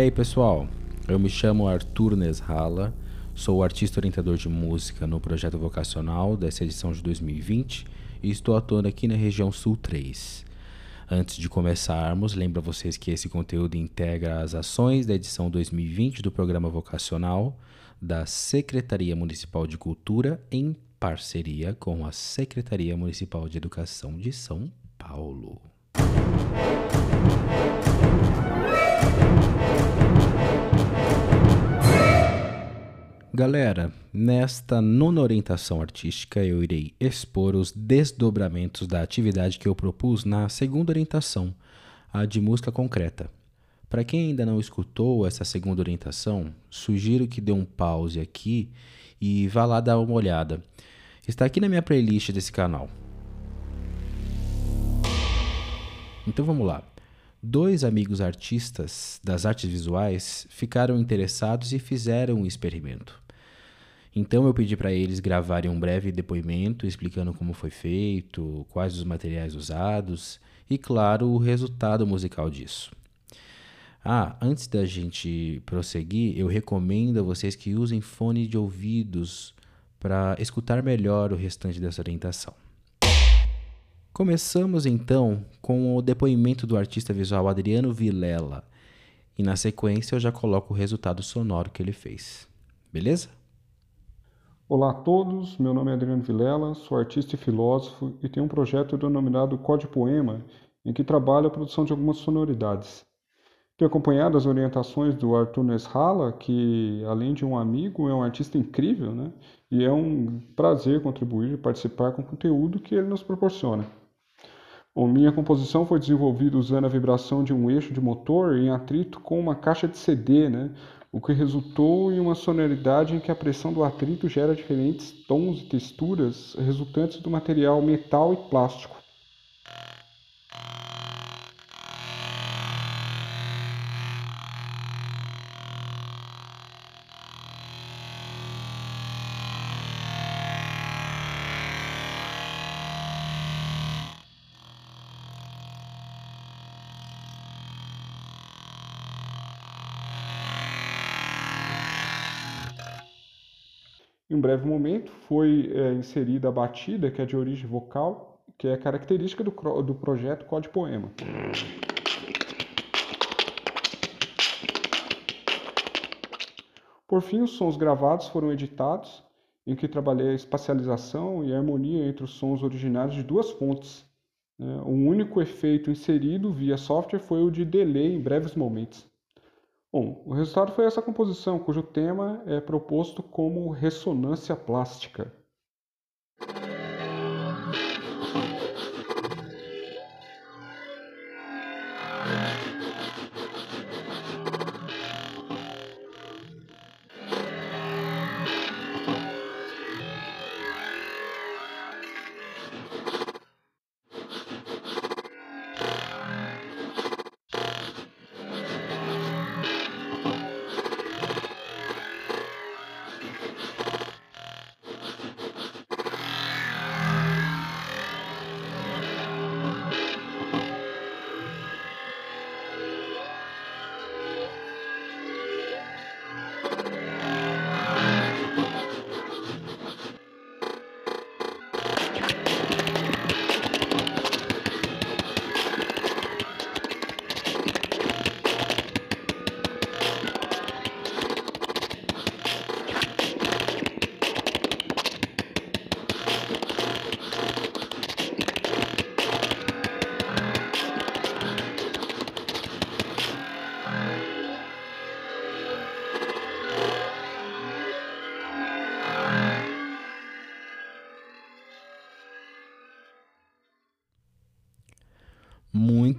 Aí, pessoal? Eu me chamo Arthur Nesrala, sou artista orientador de música no projeto vocacional dessa edição de 2020 e estou atuando aqui na região Sul 3. Antes de começarmos, lembro a vocês que esse conteúdo integra as ações da edição 2020 do programa vocacional da Secretaria Municipal de Cultura em parceria com a Secretaria Municipal de Educação de São Paulo. Galera, nesta nona orientação artística eu irei expor os desdobramentos da atividade que eu propus na segunda orientação, a de música concreta. Para quem ainda não escutou essa segunda orientação, sugiro que dê um pause aqui e vá lá dar uma olhada. Está aqui na minha playlist desse canal. Então vamos lá. Dois amigos artistas das artes visuais ficaram interessados e fizeram um experimento. Então eu pedi para eles gravarem um breve depoimento explicando como foi feito, quais os materiais usados e, claro, o resultado musical disso. Ah, antes da gente prosseguir, eu recomendo a vocês que usem fone de ouvidos para escutar melhor o restante dessa orientação. Começamos então com o depoimento do artista visual Adriano Vilela e na sequência eu já coloco o resultado sonoro que ele fez. Beleza? Olá a todos, meu nome é Adriano Vilela, sou artista e filósofo e tenho um projeto denominado Código Poema, em que trabalho a produção de algumas sonoridades. Tenho acompanhado as orientações do Arthur Nesrala, que além de um amigo, é um artista incrível, né? E é um prazer contribuir e participar com o conteúdo que ele nos proporciona. Bom, minha composição foi desenvolvida usando a vibração de um eixo de motor em atrito com uma caixa de CD, né? O que resultou em uma sonoridade em que a pressão do atrito gera diferentes tons e texturas resultantes do material metal e plástico. Em um breve momento foi é, inserida a batida, que é de origem vocal, que é característica do, do projeto Código Poema. Por fim, os sons gravados foram editados, em que trabalhei a espacialização e a harmonia entre os sons originários de duas fontes. Né? Um único efeito inserido via software foi o de delay em breves momentos. Bom, o resultado foi essa composição, cujo tema é proposto como ressonância plástica.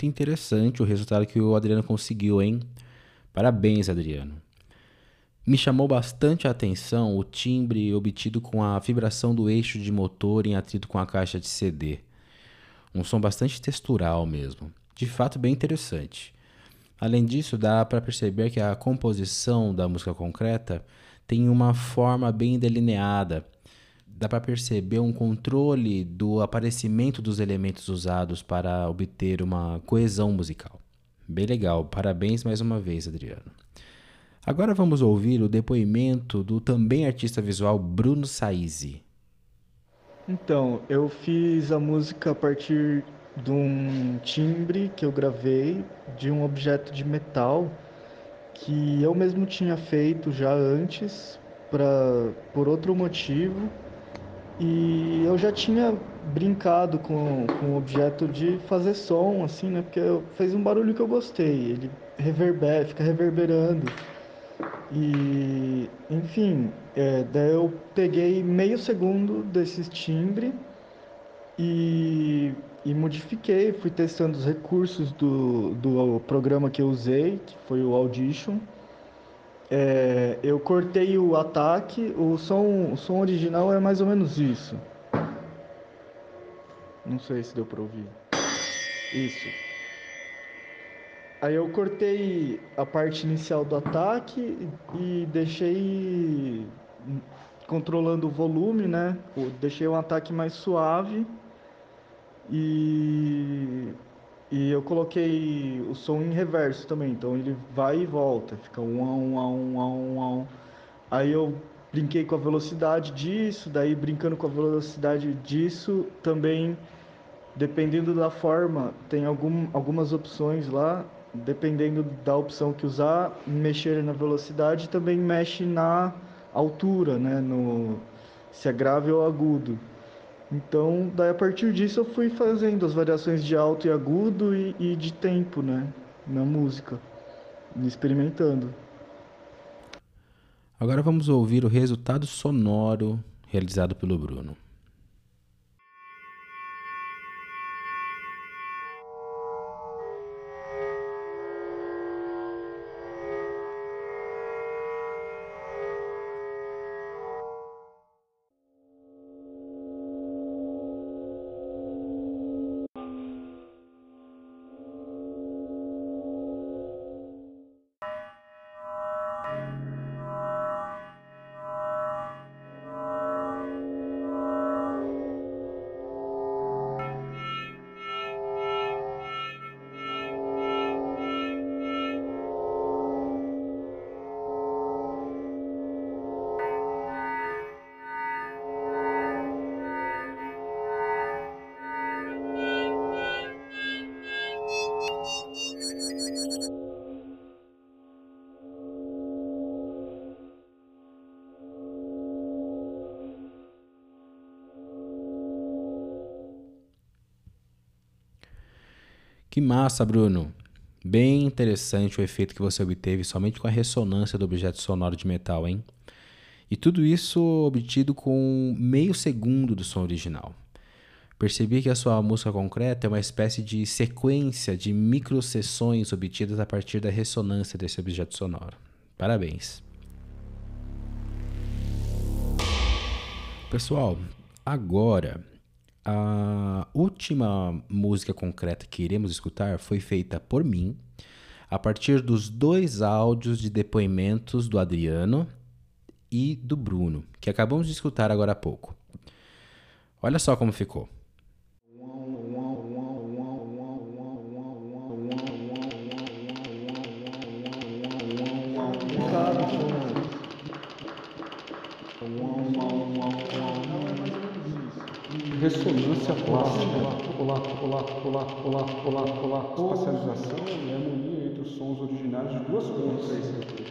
Muito interessante o resultado que o Adriano conseguiu, hein? Parabéns, Adriano. Me chamou bastante a atenção o timbre obtido com a vibração do eixo de motor em atrito com a caixa de CD. Um som bastante textural mesmo. De fato, bem interessante. Além disso, dá para perceber que a composição da música concreta tem uma forma bem delineada dá para perceber um controle do aparecimento dos elementos usados para obter uma coesão musical. Bem legal. Parabéns mais uma vez, Adriano. Agora vamos ouvir o depoimento do também artista visual Bruno Saizi. Então, eu fiz a música a partir de um timbre que eu gravei de um objeto de metal que eu mesmo tinha feito já antes para por outro motivo e eu já tinha brincado com, com o objeto de fazer som assim né? Porque fez um barulho que eu gostei. Ele reverbera fica reverberando. E enfim é, daí eu peguei meio segundo desse timbre e e modifiquei, fui testando os recursos do, do programa que eu usei, que foi o Audition. É, eu cortei o ataque, o som, o som original é mais ou menos isso. Não sei se deu para ouvir. Isso. Aí eu cortei a parte inicial do ataque e deixei controlando o volume, né? Deixei um ataque mais suave e, e eu coloquei o som em reverso também, então ele vai e volta, fica um a um a um a um a um. Aí eu brinquei com a velocidade disso, daí brincando com a velocidade disso, também dependendo da forma, tem algum, algumas opções lá, dependendo da opção que usar, mexer na velocidade também mexe na altura, né, no se é grave ou agudo. Então, daí a partir disso eu fui fazendo as variações de alto e agudo e, e de tempo, né, na música, experimentando. Agora vamos ouvir o resultado sonoro realizado pelo Bruno. Que massa, Bruno! Bem interessante o efeito que você obteve somente com a ressonância do objeto sonoro de metal, hein? E tudo isso obtido com meio segundo do som original. Percebi que a sua música concreta é uma espécie de sequência de microsessões obtidas a partir da ressonância desse objeto sonoro. Parabéns! Pessoal, agora a última música concreta que iremos escutar foi feita por mim a partir dos dois áudios de depoimentos do Adriano e do Bruno, que acabamos de escutar agora há pouco. Olha só como ficou. Ressonância plástica, colar, colar, colar, colar, colar, espacialização e harmonia entre os sons originários de duas pontas.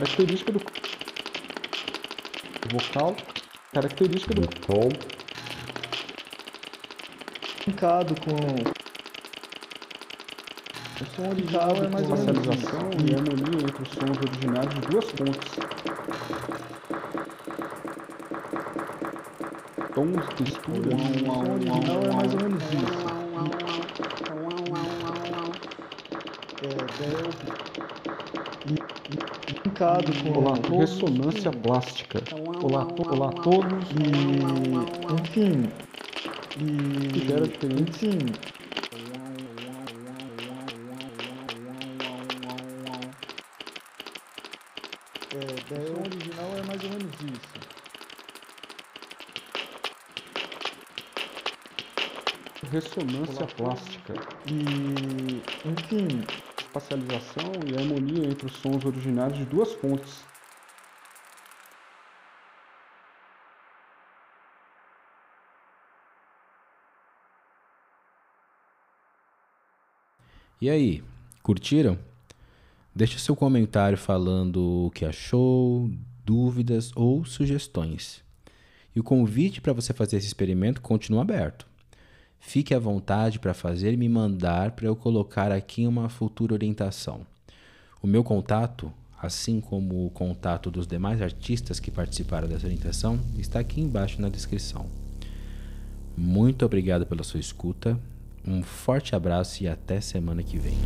Característica do vocal, característica do vocal. Brincado com O som original é mais ou menos Espacialização e harmonia entre os sons originais de duas fontes. Tons, texturas. O som original é mais ou menos isso. É, brincado com Olá, ressonância plástica. Olá, olá a todos. e enfim e Gera diferentes enfim é, daí o original é mais ou menos isso. ressonância plástica. E enfim Espacialização e harmonia entre os sons originais de duas fontes. E aí, curtiram? Deixe seu comentário falando o que achou, dúvidas ou sugestões. E o convite para você fazer esse experimento continua aberto. Fique à vontade para fazer me mandar para eu colocar aqui uma futura orientação. O meu contato, assim como o contato dos demais artistas que participaram dessa orientação, está aqui embaixo na descrição. Muito obrigado pela sua escuta, um forte abraço e até semana que vem.